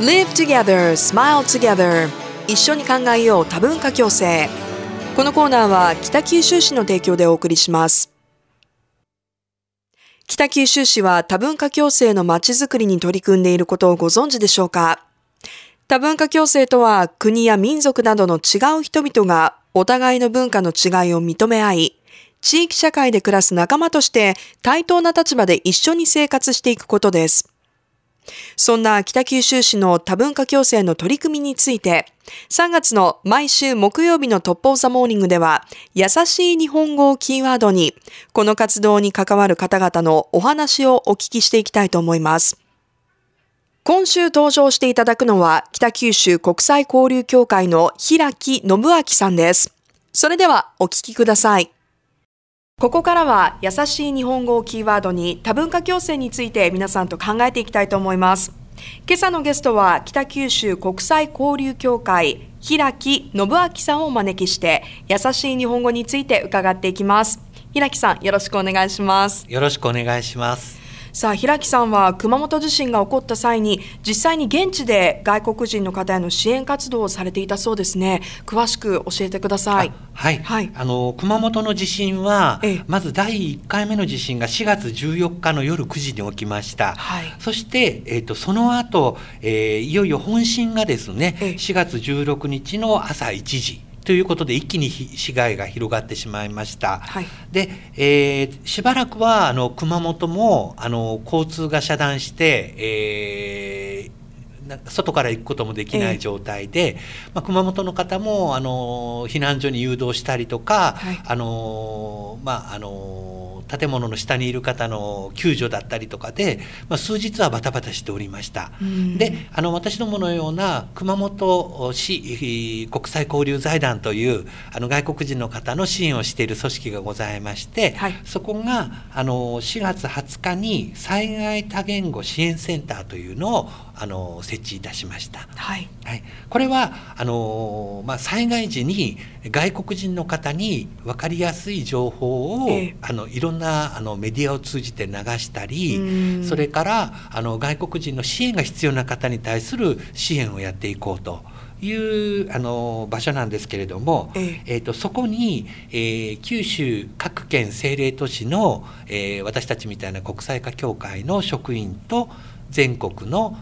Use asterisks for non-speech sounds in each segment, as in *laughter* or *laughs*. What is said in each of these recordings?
Live together, smile together. 一緒に考えよう多文化共生。このコーナーは北九州市の提供でお送りします。北九州市は多文化共生のまちづくりに取り組んでいることをご存知でしょうか？多文化共生とは国や民族などの違う人々がお互いの文化の違いを認め合い、地域社会で暮らす仲間として対等な立場で一緒に生活していくことです。そんな北九州市の多文化共生の取り組みについて、3月の毎週木曜日のトップオブザモーニングでは、優しい日本語をキーワードに、この活動に関わる方々のお話をお聞きしていきたいと思います。今週登場していただくのは、北九州国際交流協会の平木信明さんです。それではお聞きください。ここからは優しい日本語をキーワードに多文化共生について皆さんと考えていきたいと思います。今朝のゲストは北九州国際交流協会平木信明さんをお招きして優しい日本語について伺っていきます。平木さんよろしくお願いします。よろしくお願いします。さあ平木さんは熊本地震が起こった際に実際に現地で外国人の方への支援活動をされていたそうですね。詳しく教えてください。はい、はい、あの熊本の地震は、ええ、まず第1回目の地震が4月14日の夜9時に起きました、はい、そして、えーと、その後、えー、いよいよ本震がですね、ええ、4月16日の朝1時ということで一気に被害が広がってしまいました。はい、で、えー、しばらくはあの熊本もあの交通が遮断して、えー、外から行くこともできない状態で、えー、まあ、熊本の方もあの避難所に誘導したりとか、はい、あのまああの建物の下にいる方の救助だったりとかで、まあ、数日はバタバタしておりました。であの私どものような熊本市国際交流財団というあの外国人の方の支援をしている組織がございまして、はい、そこがあの4月20日に災害多言語支援センターというのをあの設置いたしました。はい、はい、これはあの、まあ、災害時に外国人の方に分かりやすい情報を、えあのいろんなあのメディアを通じて流したりそれからあの外国人の支援が必要な方に対する支援をやっていこうと。いうあの場所なんですけれども、ええー、とそこに、えー、九州各県政令都市の、えー、私たちみたいな国際化協会の職員と全国の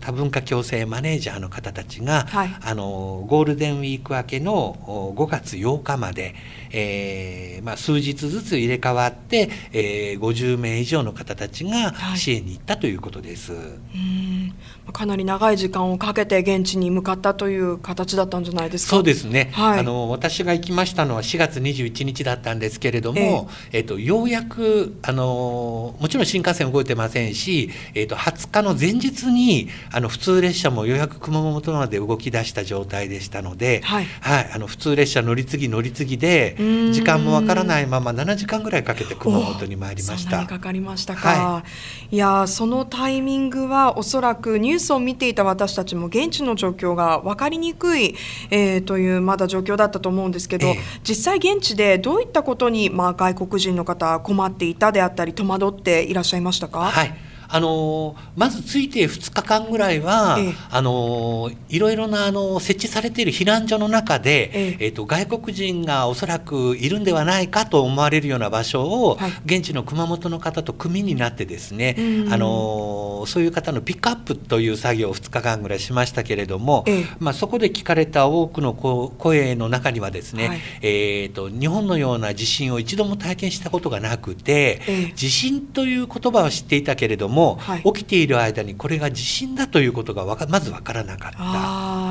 多文化共生マネージャーの方たちが、はい、あのゴールデンウィーク明けの5月8日まで、えーまあ、数日ずつ入れ替わって、えー、50名以上の方たちが支援に行ったということです。はい、うんかなり長い時間をかけて現地に向かったという形だったんじゃないですか？そうですね。はい、あの私が行きましたのは4月21日だったんですけれども、えー、えーとようやくあのもちろん新幹線動いてませんし、えーと20日の前日にあの普通列車もようやく熊本まで動き出した状態でしたので、はい、はい、あの普通列車乗り継ぎ乗り継ぎで時間もわからないまま7時間ぐらいかけて熊本に参りました。かかりましたか。はい、いやそのタイミングはおそらくニュースを見ていた私たちも現地の状況が分かりにくい、えー、というまだ状況だったと思うんですけど、えー、実際現地でどういったことに、まあ、外国人の方困っていたであったり戸惑っていらっしゃいましたか？はいあのまずついて2日間ぐらいは、ええ、あのいろいろなあの設置されている避難所の中で、ええ。ー、と外国人がおそらくいるんではないかと思われるような場所を、はい、現地の熊本の方と組になってですね、あのそういう方のピックアップという作業を2日間ぐらいしましたけれども、えまあ、そこで聞かれた多くの声の中にはですね、はい、えーと、日本のような地震を一度も体験したことがなくて、地震という言葉は知っていたけれどもも、はい、起きている間にこれが地震だということがまず分からなかった。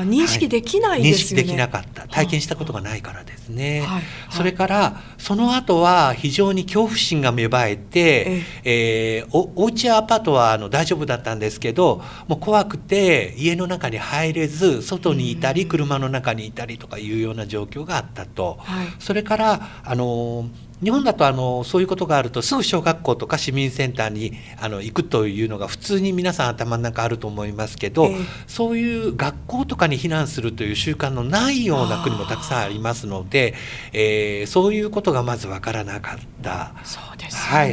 認識できない、ね。はい、認識できなかった。体験したことがないからですね、はい、それからその後は非常に恐怖心が芽生えて、ええ。ー、おお家やアパートはあの大丈夫だったんですけどもう怖くて家の中に入れず外にいたり車の中にいたりとかいうような状況があったと、それからあの日本だとあのそういうことがあるとすぐ小学校とか市民センターにあの行くというのが普通に皆さん頭の中あると思いますけど、えー、そういう学校とかに避難するという習慣のないような国もたくさんありますので、えー、そういうことがまず分からなかった。そうです、ね、は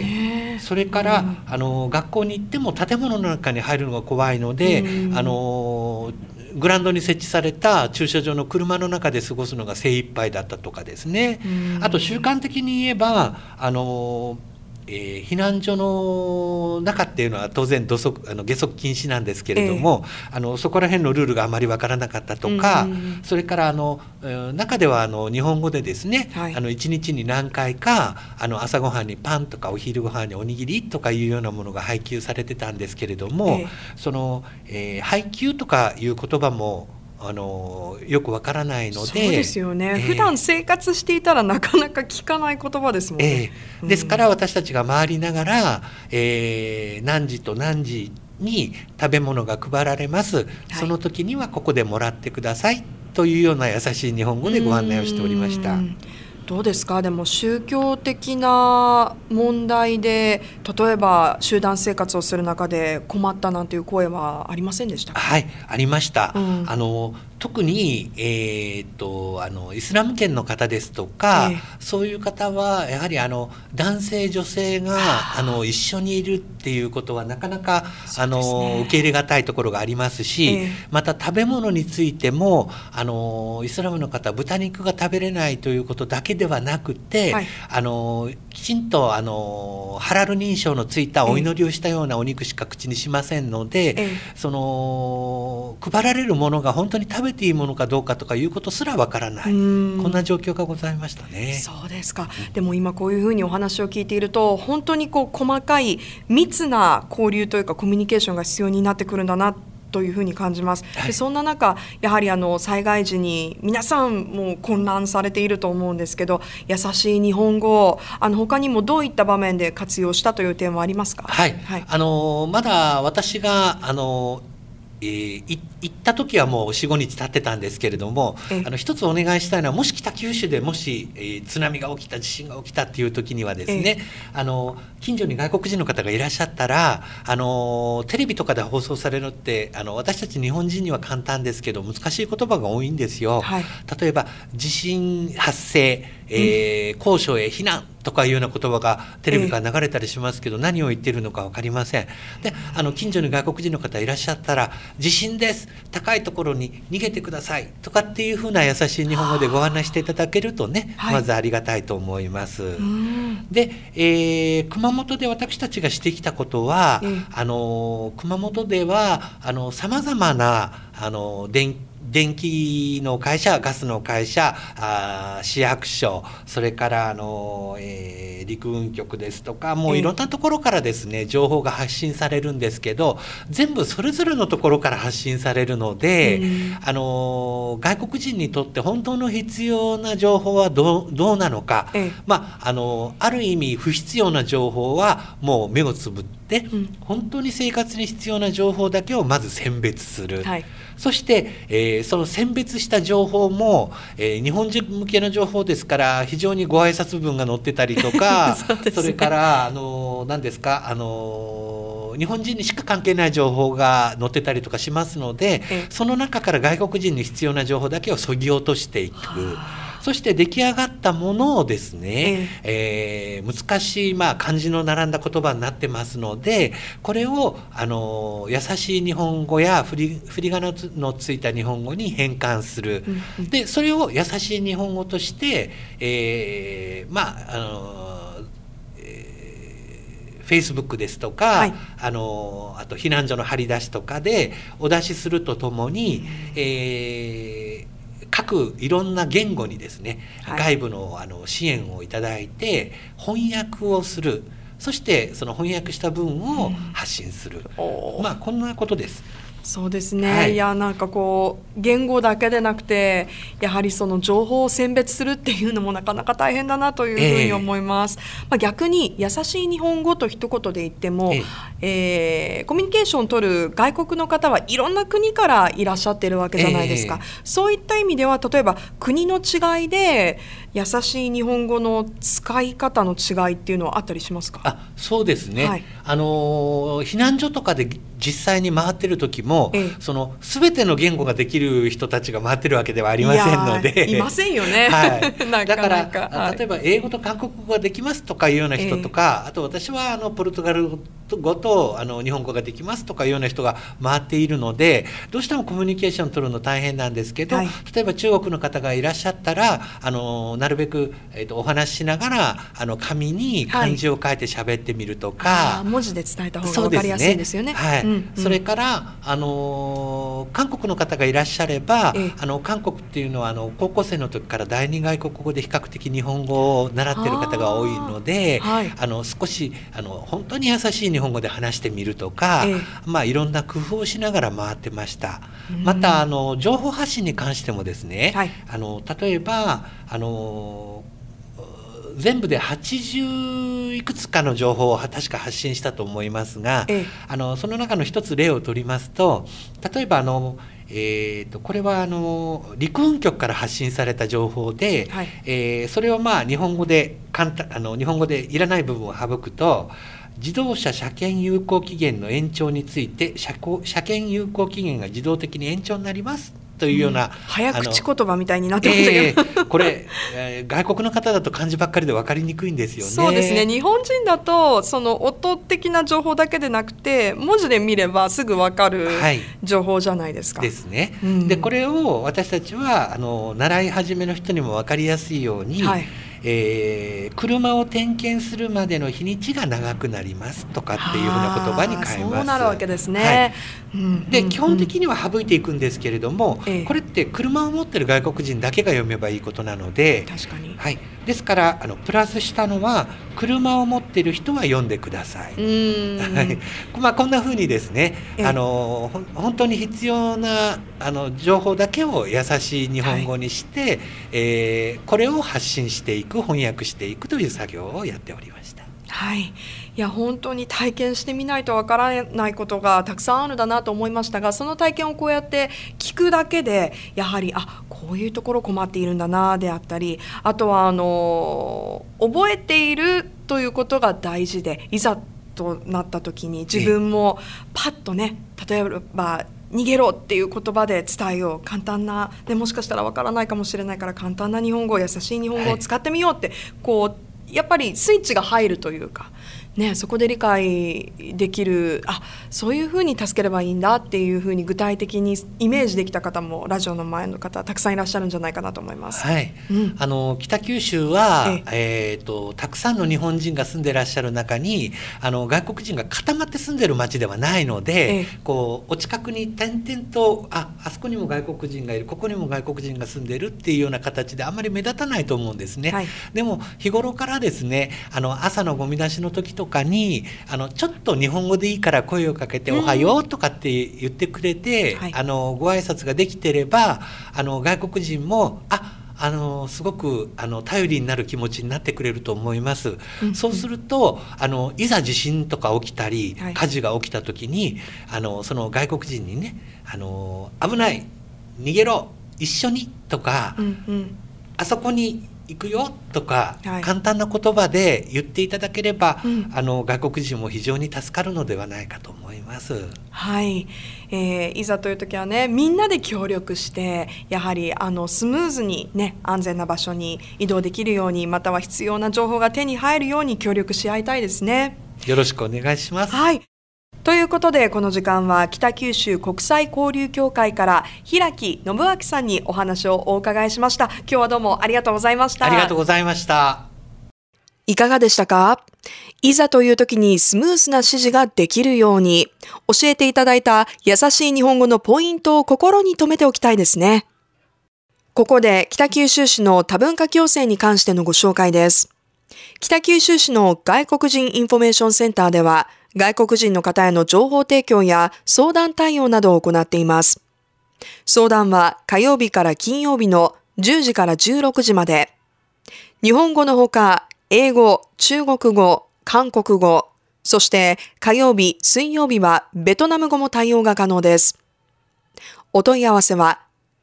い、それから、うん、あの学校に行っても建物の中に入るのが怖いので、うん、あのグラウンドに設置された駐車場の車の中で過ごすのが精一杯だったとかですね、あと習慣的に言えばあのえー、避難所の中っていうのは当然土足あの下足禁止なんですけれども、えー、あのそこら辺のルールがあまり分からなかったとか、うん、それからあの中ではあの日本語でですね、はい、あの1日に何回かあの朝ごはんにパンとかお昼ごはんにおにぎりとかいうようなものが配給されてたんですけれども、えー、その、えー、配給とかいう言葉もあのよくわからないのでそうですよね、えー、普段生活していたらなかなか聞かない言葉ですもんね、えー、ですから私たちが回りながら、えー、何時と何時に食べ物が配られます、はい、その時にはここでもらってくださいというような優しい日本語でご案内をしておりました。どうですか？でも宗教的な問題で例えば集団生活をする中で困ったなんていう声はありませんでしたはいありました、うん、あの特に、えーと、あのイスラム圏の方ですとか、えー、そういう方はやはりあの男性女性があ。の一緒にいるっていうことはなかなか、ね、あの受け入れがたいところがありますし、えー、また食べ物についてもあのイスラムの方豚肉が食べれないということだけではなくて、はい、あのきちんとあのハラル認証のついたお祈りをしたようなお肉しか口にしませんので、えー、その配られるものが本当に食べべていいものかどうかとかいうことすらわからないこんな状況がございましたね。そうですか、でも今こういうふうにお話を聞いていると本当にこう細かい密な交流というかコミュニケーションが必要になってくるんだなというふうに感じます。でそんな中やはりあの災害時に皆さんも混乱されていると思うんですけど優しい日本語あの他にもどういった場面で活用したという点はありますか？はい。はい、あのまだ私があのえー、行った時はもう45日経ってたんですけれどもあの一つお願いしたいのはもし北九州でもし、えー、津波が起きた地震が起きたっていう時にはですねあの近所に外国人の方がいらっしゃったらあのテレビとかで放送されるのってあの私たち日本人には簡単ですけど難しい言葉が多いんですよ。はい、例えば地震発生、えー、高所へ避難とかいうような言葉がテレビから流れたりしますけど、何を言っているのか分かりません。であの近所に外国人の方いらっしゃったら「地震です。高いところに逃げてください」とかっていうふうな優しい日本語でご案内していただけるとね、はい、まずありがたいと思います。で、えー、熊本で私たちがしてきたことは、あの熊本ではさまざまなあの電気電気の会社ガスの会社あ市役所それからあの、えー、陸運局ですとかもういろんなところからですね情報が発信されるんですけど全部それぞれのところから発信されるので、あの外国人にとって本当の必要な情報はどうどうなのか、まああのある意味不必要な情報はもう目をつぶって、うん、本当に生活に必要な情報だけをまず選別する。はいそして、えー、その選別した情報も、えー、日本人向けの情報ですから非常にご挨拶文が載ってたりとか *laughs* そ、ね,、れからあの何ですかあの日本人にしか関係ない情報が載ってたりとかしますので、その中から外国人に必要な情報だけをそぎ落としていく。そして出来上がったものをですね、えー、えー、難しい、まあ、漢字の並んだ言葉になってますのでこれをあの優しい日本語や振り振り仮名のついた日本語に変換する、うんうん、でそれを優しい日本語として、えー、まああのフェイスブックですとか、はい、あのあと避難所の張り出しとかでお出しするとともに、えー各いろんな言語にですね、はい、外部のあの支援をいただいて翻訳をする。そしてその翻訳した文を発信する、うん、まあこんなことです。そうですね、はい、いやなんかこう言語だけでなくてやはりその情報を選別するっていうのもなかなか大変だなというふうに思います、えー、まあ、逆に優しい日本語と一言で言っても、えー、えー、コミュニケーションを取る外国の方はいろんな国からいらっしゃってるわけじゃないですか、えー、そういった意味では例えば国の違いで優しい日本語の使い方の違いっていうのはあったりしますか？あそうですね、はい、あの避難所とかで実際に回ってる時も、ええ、その全ての言語ができる人たちが回ってるわけではありませんので。いませんよね、はい、*laughs* だから、はい、例えば英語と韓国語ができますとかいうような人とか、え、あと私はあのポルトガル語とあの日本語ができますとかいうような人が回っているのでどうしてもコミュニケーション取るの大変なんですけど、はい、例えば中国の方がいらっしゃったらあのなるべく、えーと、お話ししながらあの紙に漢字を書いて喋ってみるとか、はい、文字で伝えた方が分かりやすいんですよね。はい、うんうん、それからあの韓国の方がいらっしゃれば、えあの韓国っていうのはあの高校生の時から第二外国語で比較的日本語を習ってる方が多いので、はい、あの少しあの本当に優しい日本語で話してみるとか、えまあいろんな工夫をしながら回ってました。またあの情報発信に関してもですね、はい、あの例えばあの全部で80いくつかの情報を確か発信したと思いますが、ええ、あのその中の一つ例を取りますと例えばあのえーと、これはあの陸運局から発信された情報で、はい、えー、それをまあ日本語で簡単あの日本語でいらない部分を省くと自動車車検有効期限の延長について車車検有効期限が自動的に延長になりますというような、うん、早口言葉みたいになってましたけど、えー、これ、えー、外国の方だと漢字ばっかりで分かりにくいんですよね。そうですね日本人だとその音的な情報だけでなくて文字で見ればすぐ分かる情報じゃないですか。はい、ですね。うん、でこれを私たちはあの習い始めの人にも分かりやすいように、はいえー、車を点検するまでの日にちが長くなりますとかっていうふうな言葉に変えます。そうなるわけですね。はい、で、基本的には省いていくんですけれども、ええ、これって車を持ってる外国人だけが読めばいいことなので、確かに。はい。ですからあのプラスしたのは車を持ってる人は読んでください。はい。まあこんなふうにですね、あの本当に必要なあの情報だけを優しい日本語にして、はい、えー、これを発信していく翻訳していくという作業をやっておりました。はい、いや本当に体験してみないとわからないことがたくさんあるんだなと思いましたがその体験をこうやって聞くだけでやはりあこういうところ困っているんだなであったりあとはあの覚えているということが大事でいざとなった時に自分もパッとね例えば逃げろっていう言葉で伝えよう。簡単なでもしかしたらわからないかもしれないから簡単な日本語優しい日本語を使ってみようって、はい、こうやっぱりスイッチが入るというかね、そこで理解できるあそういうふうに助ければいいんだっていうふうに具体的にイメージできた方もラジオの前の方たくさんいらっしゃるんじゃないかなと思います。はい、うん、あの北九州は、ええ。ーと、たくさんの日本人が住んでらっしゃる中にあの外国人が固まって住んでる町ではないので、こうお近くに点々とああそこにも外国人がいるここにも外国人が住んでるっていうような形であんまり目立たないと思うんですね。はい、でも日頃からですねあの朝のゴミ出しの時とかにあのちょっと日本語でいいから声をかけて「おはよう」とかって言ってくれて、うん、あのご挨拶ができてればあの外国人もああのすごくあの頼りになる気持ちになってくれると思います。うん、そうするとあのいざ地震とか起きたり、火事が起きた時にあのその外国人にねあの危ない逃げろ一緒にとか、うんうん、あそこに行くよとか、はい、簡単な言葉で言っていただければ、うん、あの外国人も非常に助かるのではないかと思います。はい、えー、いざという時はねみんなで協力してやはりあのスムーズにね安全な場所に移動できるようにまたは必要な情報が手に入るように協力し合いたいですね。よろしくお願いします。はい。ということでこの時間は北九州国際交流協会から平木信明さんにお話をお伺いしました。今日はどうもありがとうございました。ありがとうございました。いかがでしたか？いざという時にスムースな指示ができるように教えていただいた優しい日本語のポイントを心に留めておきたいですね。ここで北九州市の多文化共生に関してのご紹介です。北九州市の外国人インフォメーションセンターでは外国人の方への情報提供や相談対応などを行っています。相談は火曜日から金曜日の10時から16時まで。日本語のほか、英語、中国語、韓国語、そして火曜日、水曜日はベトナム語も対応が可能です。お問い合わせは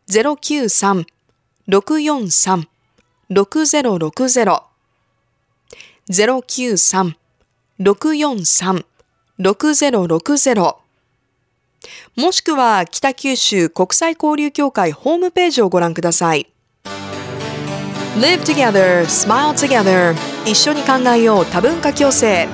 093-643-6060 093-643-6060 6060もしくは北九州国際交流協会ホームページをご覧ください。Live together, smile together 一緒に考えよう。多文化共生。